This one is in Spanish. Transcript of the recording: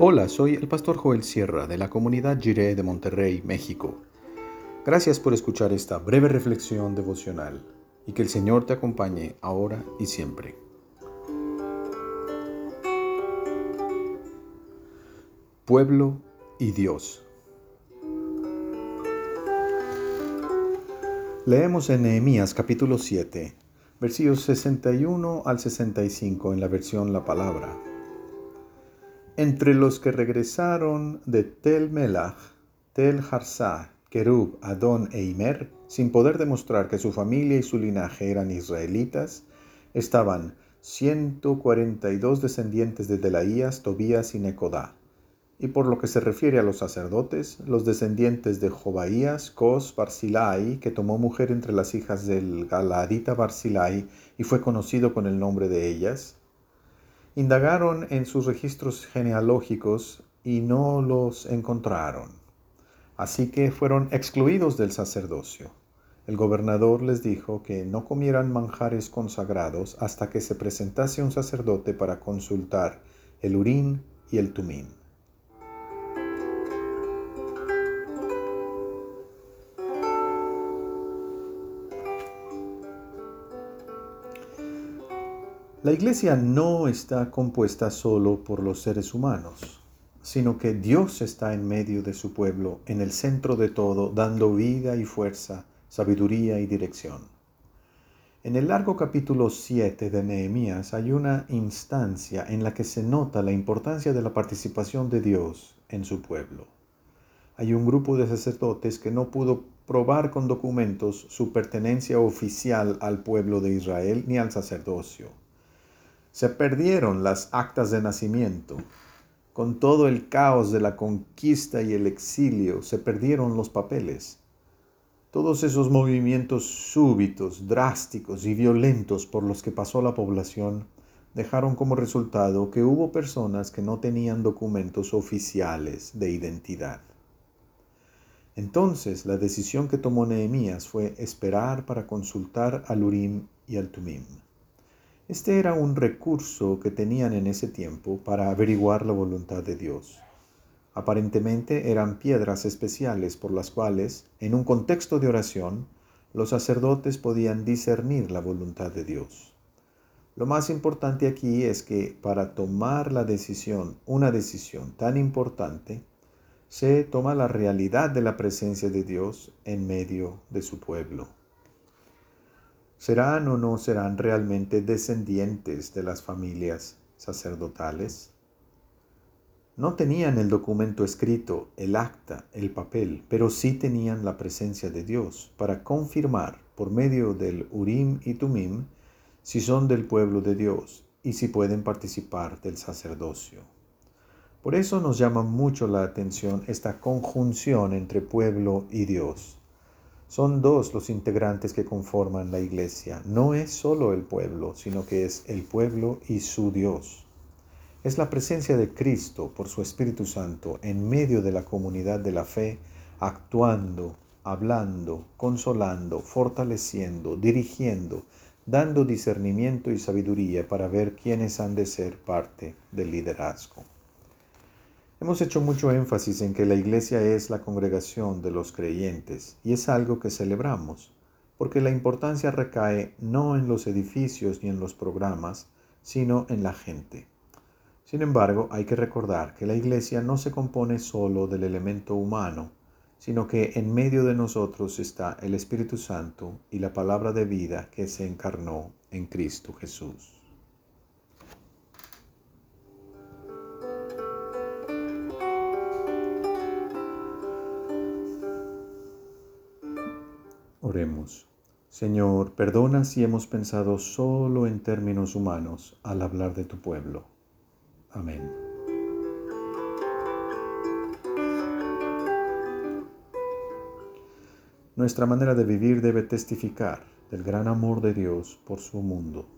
Hola, soy el pastor Joel Sierra de la comunidad Jiré de Monterrey, México. Gracias por escuchar esta breve reflexión devocional y que el Señor te acompañe ahora y siempre. Pueblo y Dios. Leemos en Nehemías capítulo 7, versículos 61 al 65 en la versión La Palabra. Entre los que regresaron de Tel Melach, Tel Harsá, Kerub, Adón e Imer, sin poder demostrar que su familia y su linaje eran israelitas, estaban 142 descendientes de Delaías, Tobías y Necodá. Y por lo que se refiere a los sacerdotes, los descendientes de Jobaías, Cos, Barzilai, que tomó mujer entre las hijas del Galadita Barzilai y fue conocido con el nombre de ellas, Indagaron en sus registros genealógicos y no los encontraron. Así que fueron excluidos del sacerdocio. El gobernador les dijo que no comieran manjares consagrados hasta que se presentase un sacerdote para consultar el urín y el tumín. La iglesia no está compuesta solo por los seres humanos, sino que Dios está en medio de su pueblo, en el centro de todo, dando vida y fuerza, sabiduría y dirección. En el largo capítulo 7 de Nehemías hay una instancia en la que se nota la importancia de la participación de Dios en su pueblo. Hay un grupo de sacerdotes que no pudo probar con documentos su pertenencia oficial al pueblo de Israel ni al sacerdocio se perdieron las actas de nacimiento. Con todo el caos de la conquista y el exilio, se perdieron los papeles. Todos esos movimientos súbitos, drásticos y violentos por los que pasó la población dejaron como resultado que hubo personas que no tenían documentos oficiales de identidad. Entonces la decisión que tomó Nehemías fue esperar para consultar al Urim y al Tumim. Este era un recurso que tenían en ese tiempo para averiguar la voluntad de Dios. Aparentemente eran piedras especiales por las cuales, en un contexto de oración, los sacerdotes podían discernir la voluntad de Dios. Lo más importante aquí es que para tomar la decisión, una decisión tan importante, se toma la realidad de la presencia de Dios en medio de su pueblo. ¿Serán o no serán realmente descendientes de las familias sacerdotales? No tenían el documento escrito, el acta, el papel, pero sí tenían la presencia de Dios para confirmar por medio del Urim y Tumim si son del pueblo de Dios y si pueden participar del sacerdocio. Por eso nos llama mucho la atención esta conjunción entre pueblo y Dios. Son dos los integrantes que conforman la iglesia. No es solo el pueblo, sino que es el pueblo y su Dios. Es la presencia de Cristo por su Espíritu Santo en medio de la comunidad de la fe, actuando, hablando, consolando, fortaleciendo, dirigiendo, dando discernimiento y sabiduría para ver quiénes han de ser parte del liderazgo. Hemos hecho mucho énfasis en que la iglesia es la congregación de los creyentes y es algo que celebramos, porque la importancia recae no en los edificios ni en los programas, sino en la gente. Sin embargo, hay que recordar que la iglesia no se compone solo del elemento humano, sino que en medio de nosotros está el Espíritu Santo y la palabra de vida que se encarnó en Cristo Jesús. Oremos. Señor, perdona si hemos pensado solo en términos humanos al hablar de tu pueblo. Amén. Nuestra manera de vivir debe testificar del gran amor de Dios por su mundo.